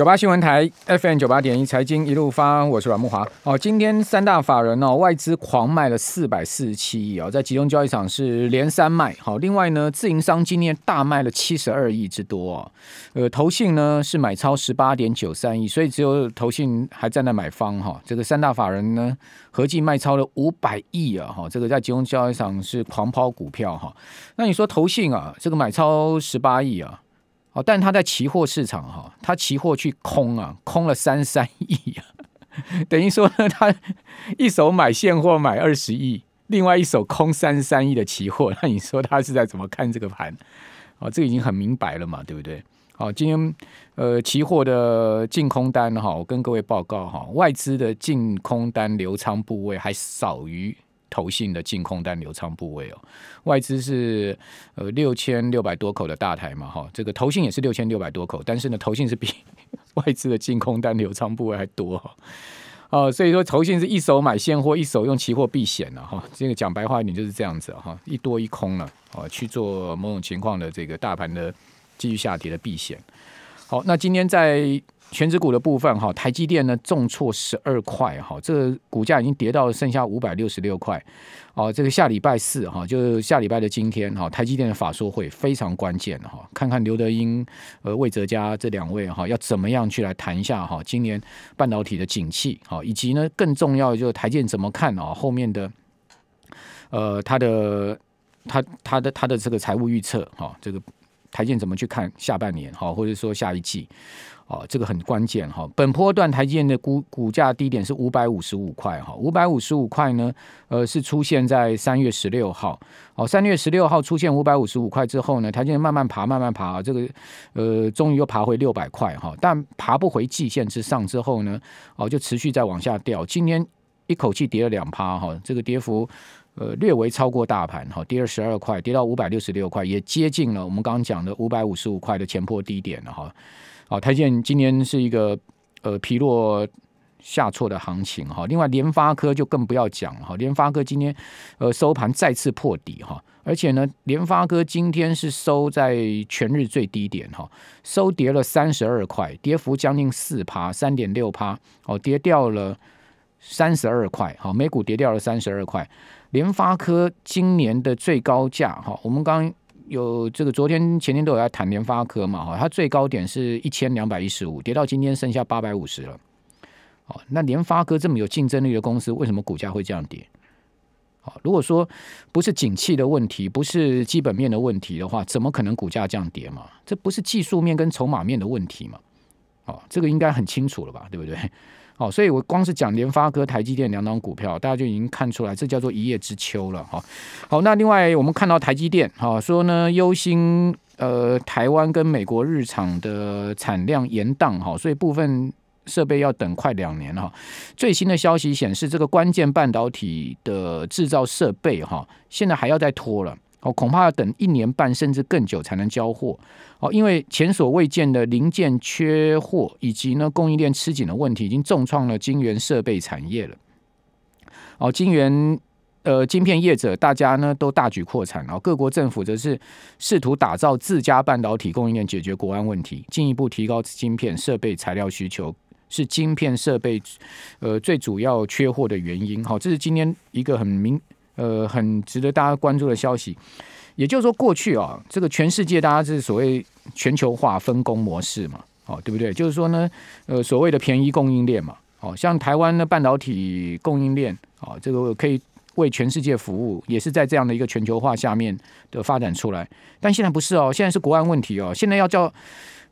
九八新闻台 FM 九八点一财经一路发，我是阮慕驊。哦，今天三大法人哦，外资狂卖了四百四十七亿哦，在集中交易场是连三卖。好，另外呢，自营商今天大卖了七十二亿之多啊。呃，投信呢是买超十八点九三亿，所以只有投信还站在买方哈。这个三大法人呢合计卖超了五百亿啊。哈，这个在集中交易场是狂抛股票哈。那你说投信啊，这个买超十八亿啊？哦，但他在期货市场哈，他期货去空啊，空了三三亿啊，等于说，他一手买现货买二十亿，另外一手空三三亿的期货，那你说他是在怎么看这个盘？哦，这个已经很明白了嘛，对不对？好，今天呃，期货的净空单哈，我跟各位报告哈，外资的净空单留仓部位还少于。投信的净空单流仓部位哦，外资是呃六千六百多口的大台嘛哈，这个投信也是六千六百多口，但是呢，投信是比 外资的净空单流仓部位还多哈，哦，所以说投信是一手买现货，一手用期货避险了哈，这个讲白话一点就是这样子哈，一多一空了哦，去做某种情况的这个大盘的继续下跌的避险。好，那今天在。全指股的部分哈，台积电呢重挫十二块哈，这个股价已经跌到剩下五百六十六块哦。这个下礼拜四哈，就是下礼拜的今天哈，台积电的法说会非常关键哈，看看刘德英呃魏哲家这两位哈要怎么样去来谈一下哈，今年半导体的景气哈，以及呢更重要的就是台积电怎么看啊后面的呃他的他他的他的这个财务预测哈，这个台积电怎么去看下半年哈，或者说下一季。哦，这个很关键哈。本波段台积电的股股价低点是五百五十五块哈，五百五十五块呢，呃，是出现在三月十六号。哦，三月十六号出现五百五十五块之后呢，台积电慢慢爬，慢慢爬，这个呃，终于又爬回六百块哈。但爬不回季线之上之后呢，哦，就持续在往下掉。今天一口气跌了两趴哈，这个跌幅呃略微超过大盘哈，跌了十二块，跌到五百六十六块，也接近了我们刚刚讲的五百五十五块的前波低点了哈。好，台积电今年是一个呃疲弱下挫的行情哈。另外，联发科就更不要讲了哈。联发科今天呃收盘再次破底哈，而且呢，联发科今天是收在全日最低点哈，收跌了三十二块，跌幅将近四趴，三点六趴哦，跌掉了三十二块，好，每股跌掉了三十二块。联发科今年的最高价哈，我们刚。有这个，昨天前天都有在谈联发科嘛，哈，它最高点是一千两百一十五，跌到今天剩下八百五十了。哦，那联发科这么有竞争力的公司，为什么股价会这样跌？好，如果说不是景气的问题，不是基本面的问题的话，怎么可能股价这样跌嘛？这不是技术面跟筹码面的问题嘛？哦，这个应该很清楚了吧，对不对？好，所以我光是讲联发科、台积电两档股票，大家就已经看出来，这叫做一叶知秋了哈。好，那另外我们看到台积电，哈，说呢忧心呃台湾跟美国日厂的产量延宕哈，所以部分设备要等快两年哈。最新的消息显示，这个关键半导体的制造设备哈，现在还要再拖了。哦，恐怕要等一年半甚至更久才能交货哦，因为前所未见的零件缺货以及呢供应链吃紧的问题，已经重创了晶圆设备产业了。哦，晶圆呃晶片业者大家呢都大举扩产，然后各国政府则是试图打造自家半导体供应链，解决国安问题，进一步提高晶片设备材料需求，是晶片设备呃最主要缺货的原因。好，这是今天一个很明。呃，很值得大家关注的消息，也就是说，过去啊，这个全世界大家是所谓全球化分工模式嘛，哦，对不对？就是说呢，呃，所谓的便宜供应链嘛，哦，像台湾的半导体供应链，哦，这个可以为全世界服务，也是在这样的一个全球化下面的发展出来。但现在不是哦，现在是国安问题哦，现在要叫。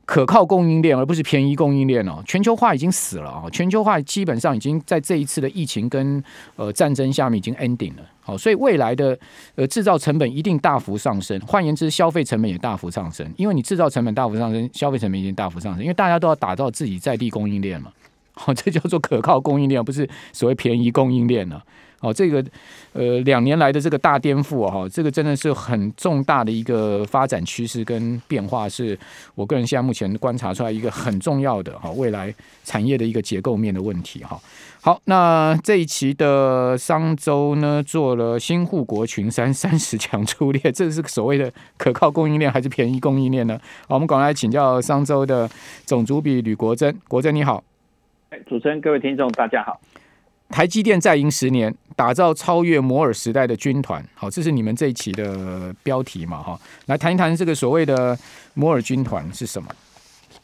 可靠供应链，而不是便宜供应链哦。全球化已经死了啊！全球化基本上已经在这一次的疫情跟呃战争下面已经 ending 了。好，所以未来的呃制造成本一定大幅上升。换言之，消费成本也大幅上升。因为你制造成本大幅上升，消费成本已经大幅上升。因为大家都要打造自己在地供应链嘛。好，这叫做可靠供应链，不是所谓便宜供应链了。哦，这个呃两年来的这个大颠覆，哈，这个真的是很重大的一个发展趋势跟变化，是我个人现在目前观察出来一个很重要的哈未来产业的一个结构面的问题哈。好，那这一期的商周呢，做了新护国群山三十强出列，这是所谓的可靠供应链还是便宜供应链呢？好，我们赶快来请教商周的总主笔吕国珍，国珍你好。主持人，各位听众，大家好。台积电再赢十年，打造超越摩尔时代的军团。好，这是你们这一期的标题嘛？哈，来谈一谈这个所谓的摩尔军团是什么？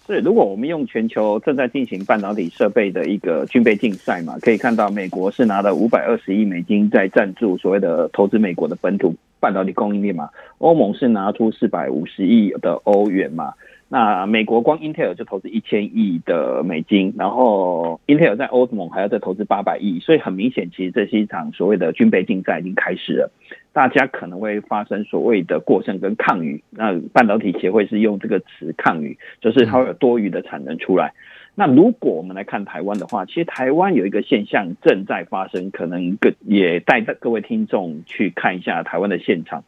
是，如果我们用全球正在进行半导体设备的一个军备竞赛嘛，可以看到美国是拿了五百二十亿美金在赞助所谓的投资美国的本土半导体供应链嘛，欧盟是拿出四百五十亿的欧元嘛。那美国光英特尔就投资一千亿的美金，然后英特尔在欧盟还要再投资八百亿，所以很明显，其实这是一场所谓的军备竞赛已经开始了。大家可能会发生所谓的过剩跟抗余，那半导体协会是用这个词抗余，就是它会有多余的产能出来。那如果我们来看台湾的话，其实台湾有一个现象正在发生，可能各也带各位听众去看一下台湾的现场，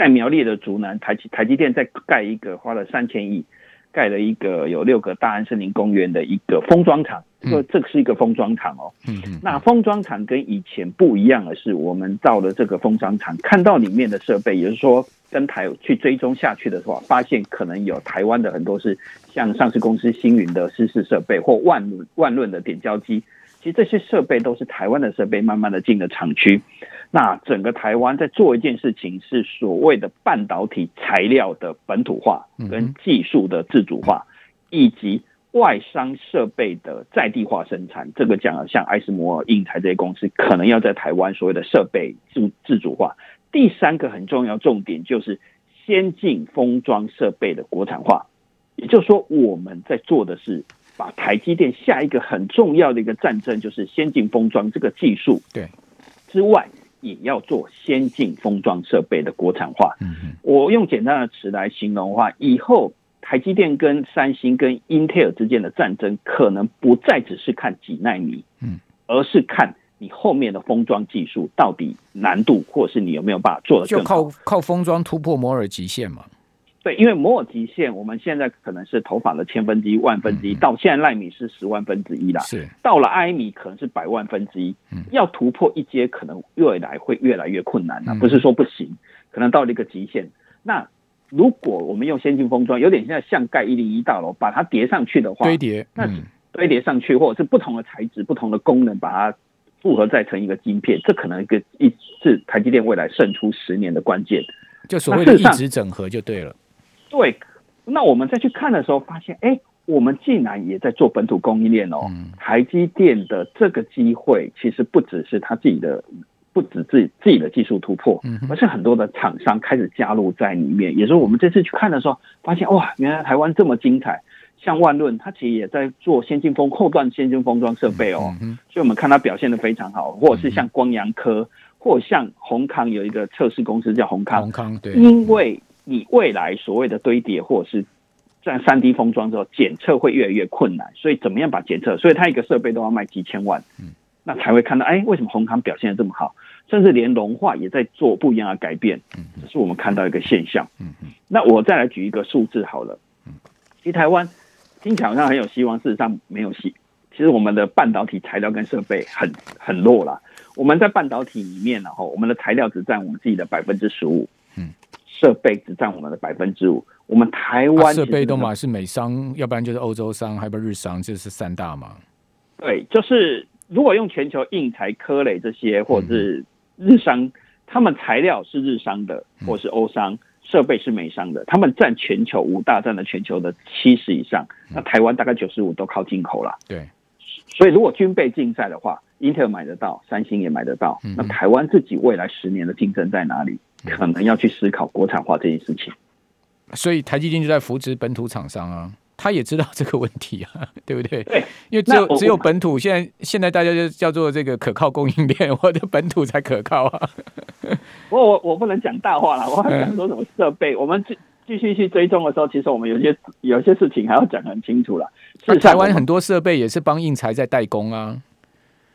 在苗栗的竹南台积台积电在盖一个花了三千亿。盖了一个有六个大安森林公园的一个封装厂，说这个是一个封装厂哦。嗯嗯。那封装厂跟以前不一样的是，我们到了这个封装厂，看到里面的设备，也就是说跟台去追踪下去的话，发现可能有台湾的很多是像上市公司星云的湿式设备或万润万润的点胶机，其实这些设备都是台湾的设备，慢慢的进了厂区。那整个台湾在做一件事情，是所谓的半导体材料的本土化跟技术的自主化，以及外商设备的在地化生产。这个讲了，像艾斯摩尔、应材这些公司，可能要在台湾所谓的设备自自主化。第三个很重要重点就是先进封装设备的国产化，也就是说，我们在做的是把台积电下一个很重要的一个战争，就是先进封装这个技术对之外。也要做先进封装设备的国产化。嗯我用简单的词来形容的话，以后台积电跟三星跟英特尔之间的战争，可能不再只是看几纳米，嗯而是看你后面的封装技术到底难度，或是你有没有办法做的更好。就靠靠封装突破摩尔极限嘛。对，因为摩尔极限，我们现在可能是头发的千分之一、万分之一，到现在奈米是十万分之一啦。是，到了埃米可能是百万分之一。嗯，要突破一阶，可能未来会越来越困难了。不是说不行，可能到了一个极限。那如果我们用先进封装，有点像像盖一零一大楼，把它叠上去的话，堆叠，那堆叠上去，或者是不同的材质、不同的功能，把它复合再成一个晶片，这可能一个一是台积电未来胜出十年的关键。就所谓的异质整合就对了。对，那我们再去看的时候，发现，哎，我们竟然也在做本土供应链哦。嗯、台积电的这个机会，其实不只是他自己的，不止自己自己的技术突破，嗯、而是很多的厂商开始加入在里面。也就是我们这次去看的时候，发现哇，原来台湾这么精彩。像万润，它其实也在做先进封后段先进封装设备哦。嗯、所以我们看它表现的非常好，或者是像光阳科，或者像宏康有一个测试公司叫宏康，宏康对，因为。你未来所谓的堆叠，或者是在三 D 封装之后，检测会越来越困难，所以怎么样把检测？所以它一个设备都要卖几千万，嗯，那才会看到，哎，为什么红康表现的这么好？甚至连融化也在做不一样的改变，嗯，这是我们看到一个现象，嗯嗯。那我再来举一个数字好了，嗯，其实台湾听起来好像很有希望，事实上没有戏。其实我们的半导体材料跟设备很很弱啦。我们在半导体里面，然后我们的材料只占我们自己的百分之十五，嗯。设备只占我们的百分之五，我们台湾设备都嘛是美商，要不然就是欧洲商，还有日商，这是三大嘛。对，就是如果用全球硬材、科磊这些，或者是日商，嗯、他们材料是日商的，或是欧商，设备是美商的，他们占全球五大，占了全球的七十以上。那台湾大概九十五都靠进口了。对，所以如果军备竞赛的话，英特尔买得到，三星也买得到，那台湾自己未来十年的竞争在哪里？可能要去思考国产化这件事情，所以台积电就在扶持本土厂商啊，他也知道这个问题啊，对不对？对，因为只有只有本土，现在现在大家就叫做这个可靠供应链，我的本土才可靠啊。我我我不能讲大话了，我还想说什么设备，我们继继续去追踪的时候，其实我们有些有些事情还要讲很清楚了。是台湾很多设备也是帮应材在代工啊。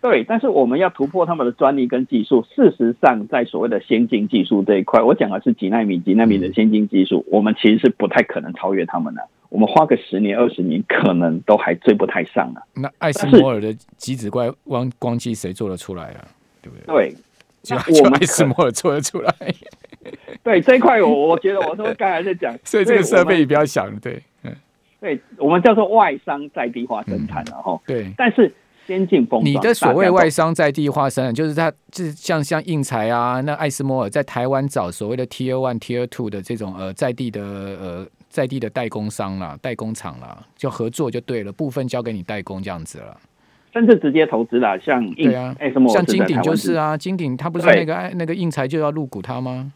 对，但是我们要突破他们的专利跟技术。事实上，在所谓的先进技术这一块，我讲的是几纳米、几纳米的先进技术，我们其实是不太可能超越他们的。我们花个十年、二十年，可能都还追不太上啊。那艾斯摩尔的极紫外光光机谁做得出来啊？对不对？对，就我们艾斯摩尔做得出来。对这一块，我我觉得我说刚才在讲，所以这个设备你不要想，对，嗯，对我们叫做外商在地化生产，然后对，但是。先进封装，你的所谓外商在地化生产，就是他，就是像像应材啊，那艾斯摩尔在台湾找所谓的 Tier One、Tier Two 的这种呃在地的呃在地的代工商啦、代工厂啦，就合作就对了，部分交给你代工这样子了，甚至直接投资啦，像应对啊，艾斯摩尔像金鼎就是啊，金鼎他不是那个那个应材就要入股他吗？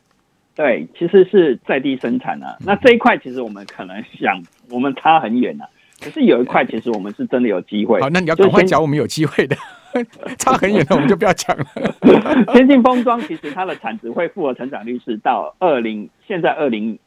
对，其实是在地生产啊，那这一块其实我们可能想，我们差很远啊。可是有一块，其实我们是真的有机会。好，那你要赶快讲，我们有机会的，差很远的我们就不要讲了。先进封装其实它的产值会复合成长率是到二零，现在二零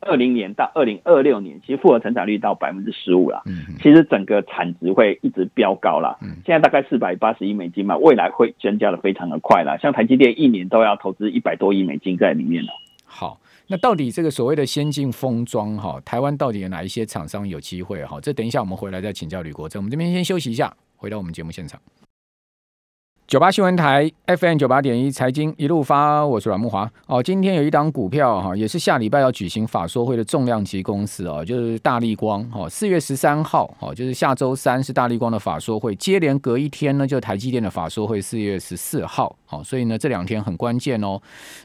二零年到二零二六年，其实复合成长率到百分之十五了。嗯，其实整个产值会一直飙高了。嗯，现在大概四百八十亿美金嘛，未来会增加的非常的快了。像台积电一年都要投资一百多亿美金在里面了。好。那到底这个所谓的先进封装哈，台湾到底有哪一些厂商有机会哈？这等一下我们回来再请教吕国正。我们这边先休息一下，回到我们节目现场。九八新闻台 FM 九八点一财经一路发，我是阮慕华哦。今天有一档股票哈，也是下礼拜要举行法说会的重量级公司哦，就是大立光哈。四月十三号哦，就是下周三是大立光的法说会，接连隔一天呢，就台积电的法说会，四月十四号哦。所以呢，这两天很关键哦。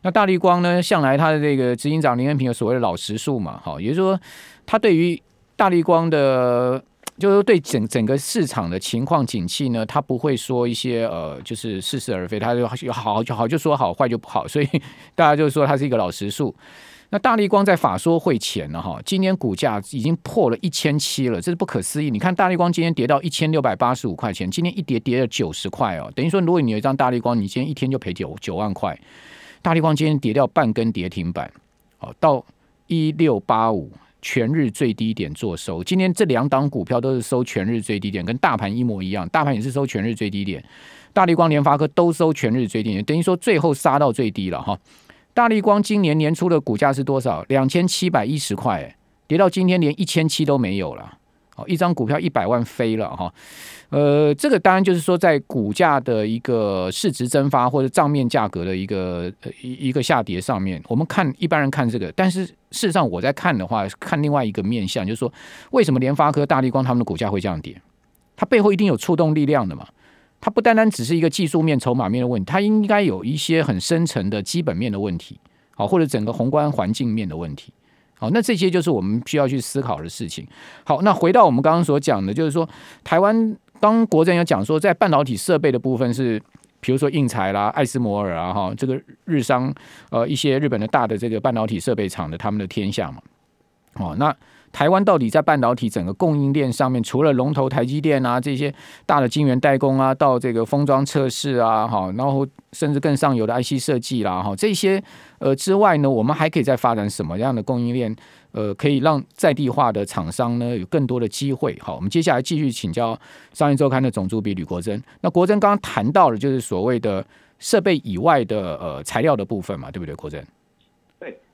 那大立光呢，向来他的这个执行长林恩平有所谓的老实数嘛，哈，也就是说，他对于大立光的。就是对整整个市场的情况景气呢，他不会说一些呃，就是似是而非，他就好就好就说好，坏就不好，所以 大家就说他是一个老实数。那大立光在法说会前呢，哈，今天股价已经破了一千七了，这是不可思议。你看大立光今天跌到一千六百八十五块钱，今天一跌跌了九十块哦，等于说如果你有一张大立光，你今天一天就赔九九万块。大立光今天跌掉半根跌停板，哦，到一六八五。全日最低点做收，今天这两档股票都是收全日最低点，跟大盘一模一样，大盘也是收全日最低点。大力光、联发科都收全日最低点，等于说最后杀到最低了哈。大力光今年年初的股价是多少？两千七百一十块，跌到今天连一千七都没有了。哦，一张股票一百万飞了哈。呃，这个当然就是说，在股价的一个市值蒸发或者账面价格的一个一一个下跌上面，我们看一般人看这个，但是事实上我在看的话，看另外一个面向，就是说，为什么联发科、大立光他们的股价会这样跌？它背后一定有触动力量的嘛？它不单单只是一个技术面、筹码面的问题，它应该有一些很深层的基本面的问题，好，或者整个宏观环境面的问题。好，那这些就是我们需要去思考的事情。好，那回到我们刚刚所讲的，就是说台湾刚国政有讲说，在半导体设备的部分是，比如说应材啦、艾斯摩尔啊，哈，这个日商呃一些日本的大的这个半导体设备厂的他们的天下嘛。哦，那。台湾到底在半导体整个供应链上面，除了龙头台积电啊这些大的晶圆代工啊，到这个封装测试啊，哈，然后甚至更上游的 IC 设计啦，哈，这些呃之外呢，我们还可以再发展什么样的供应链？呃，可以让在地化的厂商呢有更多的机会。好，我们接下来继续请教商业周刊的总主笔吕国珍。那国珍刚刚谈到的就是所谓的设备以外的呃材料的部分嘛，对不对，国珍？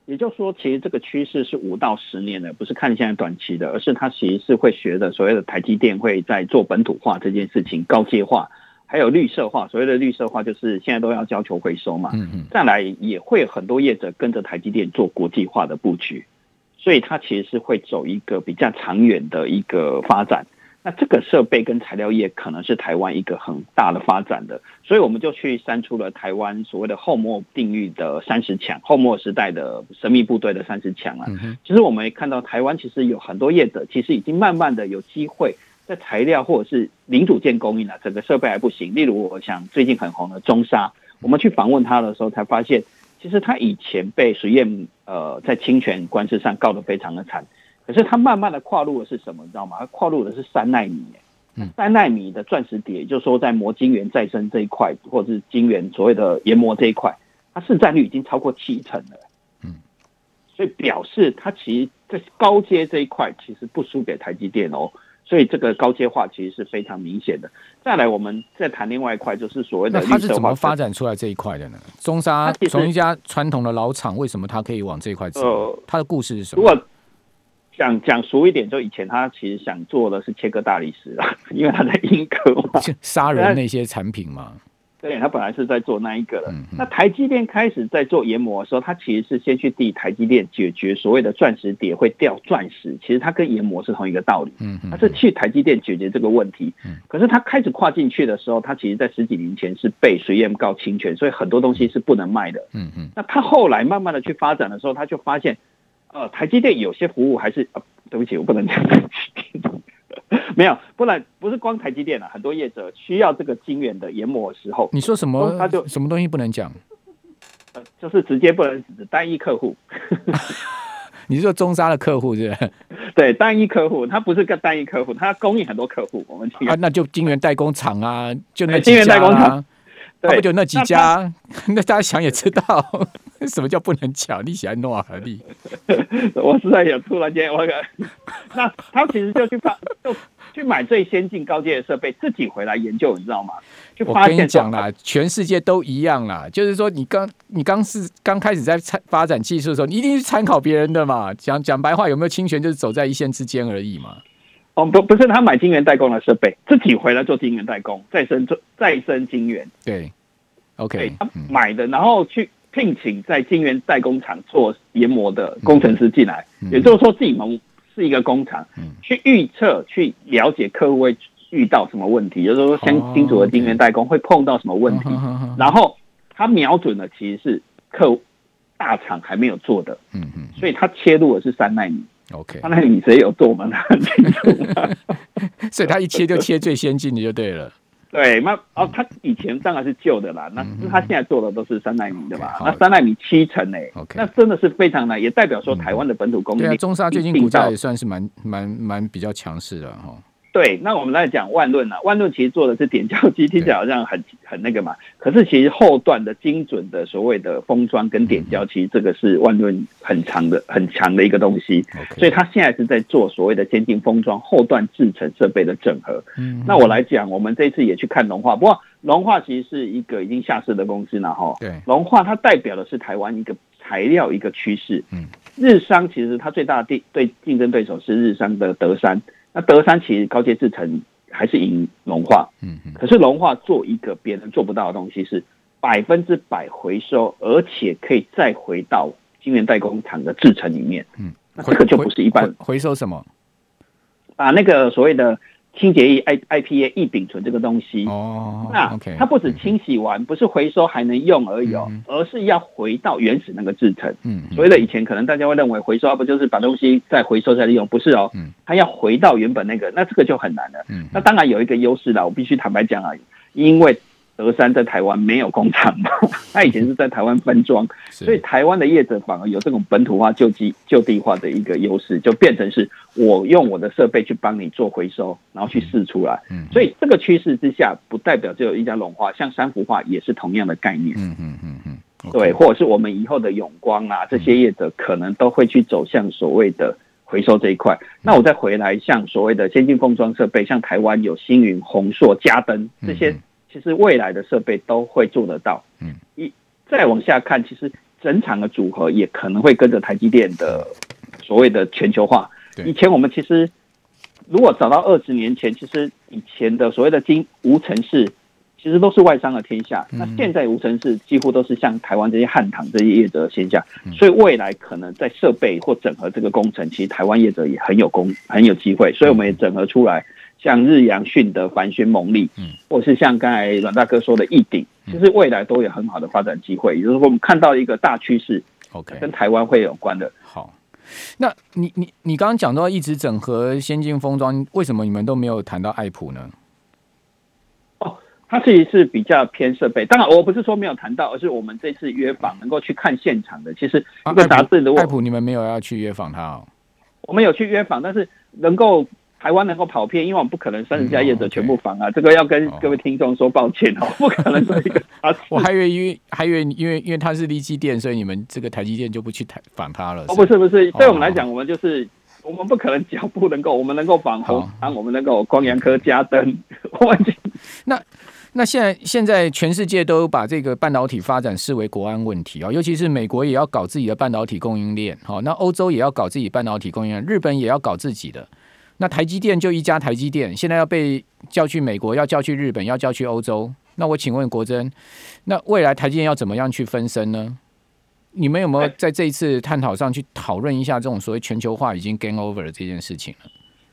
也就是说，其实这个趋势是五到十年的，不是看现在短期的，而是它其实是会学的。所谓的台积电会在做本土化这件事情，高阶化，还有绿色化。所谓的绿色化，就是现在都要要求回收嘛。嗯嗯。再来也会很多业者跟着台积电做国际化的布局，所以它其实是会走一个比较长远的一个发展。那这个设备跟材料业可能是台湾一个很大的发展的，所以我们就去删除了台湾所谓的后末定律的三十强，后末时代的神秘部队的三十强啊。其实我们也看到台湾其实有很多业者，其实已经慢慢的有机会在材料或者是零组件供应了，整个设备还不行。例如，我想最近很红的中沙，我们去访问他的时候才发现，其实他以前被实验呃在侵权官司上告得非常的惨。可是它慢慢的跨入的是什么？你知道吗？它跨入的是三纳米，三纳米的钻石碟，也就是说在磨晶圆再生这一块，或者是晶圆所谓的研磨这一块，它市占率已经超过七成了。嗯，所以表示它其实在高阶这一块其实不输给台积电哦。所以这个高阶化其实是非常明显的。再来，我们再谈另外一块，就是所谓的它是怎么发展出来这一块的呢？中沙从一家传统的老厂，为什么它可以往这一块走？呃，它的故事是什么？如果讲讲俗一点，就以前他其实想做的是切割大理石啊，因为他在英国嘛，杀人那些产品嘛。对，他本来是在做那一个的。嗯、那台积电开始在做研磨的时候，他其实是先去替台积电解决所谓的钻石碟会掉钻石，其实它跟研磨是同一个道理。嗯，他是去台积电解决这个问题。嗯，可是他开始跨进去的时候，他其实在十几年前是被 3M 告侵权，所以很多东西是不能卖的。嗯嗯。那他后来慢慢的去发展的时候，他就发现，呃，台积电有些服务还是，呃，对不起，我不能讲。没有，不然不是光台积电啊，很多业者需要这个晶圆的研磨的时候，你说什么？他就什么东西不能讲？呃，就是直接不能指单一客户。你是说中沙的客户是不是？对，单一客户，他不是个单一客户，他供应很多客户。我们啊，那就晶圆代工厂啊，就那晶圆代工厂。他不就那几家？那，那大家想也知道，什么叫不能抢？你喜欢弄啊？你 我实在有突然间，我那 他其实就去发，就去买最先进高阶的设备，自己回来研究，你知道吗？就我跟你讲啦，全世界都一样啦。就是说你，你刚你刚是刚开始在参发展技术的时候，你一定是参考别人的嘛。讲讲白话，有没有侵权？就是走在一线之间而已嘛。哦，不，不是他买晶圆代工的设备，自己回来做晶圆代工，再生做再生晶圆。对，OK，他买的，然后去聘请在晶圆代工厂做研磨的工程师进来，嗯、也就是说自己们是一个工厂，嗯、去预测、去了解客户会遇到什么问题，就是说先清楚的晶圆代工会碰到什么问题，然后他瞄准的其实是客大厂还没有做的，嗯嗯，所以他切入的是三纳米。OK，那你谁有做吗？他很清楚，所以他一切就切最先进的就对了。对，那哦，他以前当然是旧的啦，那他现在做的都是三纳米的吧？那三纳米七成诶那真的是非常难，也代表说台湾的本土工艺。中沙最近股价也算是蛮蛮蛮比较强势的哈。对，那我们来讲万润啊，万润其实做的是点胶机，听起来好像很很那个嘛。可是其实后段的精准的所谓的封装跟点胶，其实这个是万润很强的很强的一个东西。所以它现在是在做所谓的先进封装后段制程设备的整合。嗯，那我来讲，我们这次也去看龙化，不过龙化其实是一个已经下市的公司了哈。对，龙化它代表的是台湾一个材料一个趋势。嗯，日商其实它最大的对对竞争对手是日商的德山。那德山其实高阶制程还是赢龙化，嗯嗯，可是龙化做一个别人做不到的东西是百分之百回收，而且可以再回到晶圆代工厂的制程里面，嗯，那这个就不是一般回收什么，把那个所谓的。清洁液 I I P A 异丙醇这个东西哦，那它不止清洗完不是回收还能用而已哦，而是要回到原始那个制成。嗯，所以呢以前可能大家会认为回收不就是把东西再回收再利用？不是哦，它要回到原本那个，那这个就很难了。嗯，那当然有一个优势啦，我必须坦白讲啊，因为。德山在台湾没有工厂嘛，他以前是在台湾分装，所以台湾的业者反而有这种本土化、就地就地化的一个优势，就变成是我用我的设备去帮你做回收，然后去试出来。嗯，所以这个趋势之下，不代表只有一家龙化，像三福化也是同样的概念。嗯嗯嗯嗯，对，或者是我们以后的永光啊，这些业者可能都会去走向所谓的回收这一块。那我再回来，像所谓的先进封装设备，像台湾有星云、宏硕、嘉登这些。其实未来的设备都会做得到，嗯，一再往下看，其实整场的组合也可能会跟着台积电的所谓的全球化。以前我们其实如果找到二十年前，其实以前的所谓的金无尘市，其实都是外商的天下。那现在无尘市几乎都是像台湾这些汉唐这些业者的天下，所以未来可能在设备或整合这个工程，其实台湾业者也很有功很有机会，所以我们也整合出来。像日阳迅的帆宣蒙利，嗯，或是像刚才阮大哥说的易鼎，其实未来都有很好的发展机会。也就是说，我们看到一个大趋势，OK，跟台湾会有关的。好，那你你你刚刚讲到一直整合先进封装，为什么你们都没有谈到爱普呢？哦，它其实是比较偏设备。当然，我不是说没有谈到，而是我们这次约访能够去看现场的。其实一个杂志的爱普，你们没有要去约访他哦。我们有去约访，但是能够。台湾能够跑遍，因为我们不可能三十家业者全部防啊，这个要跟各位听众说抱歉哦，不可能做一个。我还以为因为还以为因为因为它是立基电，所以你们这个台积电就不去台访他了。哦，不是不是，对我们来讲，我们就是我们不可能脚步能够，我们能够防红墙，我们能够光阳科加灯，完全。那那现在现在全世界都把这个半导体发展视为国安问题啊，尤其是美国也要搞自己的半导体供应链，好，那欧洲也要搞自己半导体供应链，日本也要搞自己的。那台积电就一家台积电，现在要被叫去美国，要叫去日本，要叫去欧洲。那我请问国珍，那未来台积电要怎么样去分身呢？你们有没有在这一次探讨上去讨论一下这种所谓全球化已经 game over 的这件事情呢？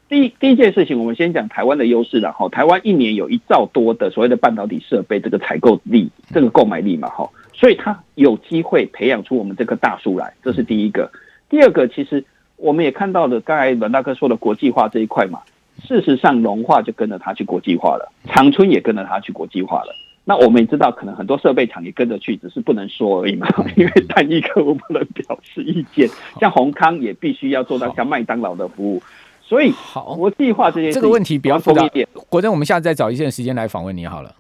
第一第一件事情，我们先讲台湾的优势然后。台湾一年有一兆多的所谓的半导体设备这个采购力，这个购买力嘛哈，所以它有机会培养出我们这棵大树来，这是第一个。第二个，其实我们也看到了刚才阮大哥说的国际化这一块嘛，事实上龙化就跟着它去国际化了，长春也跟着它去国际化了。那我们也知道，可能很多设备厂也跟着去，只是不能说而已嘛。因为单一客户不能表示意见，像宏康也必须要做到像麦当劳的服务。所以，好，国际化这些这个问题比较复杂一点。国珍，我们下次再找一些时间来访问你好了。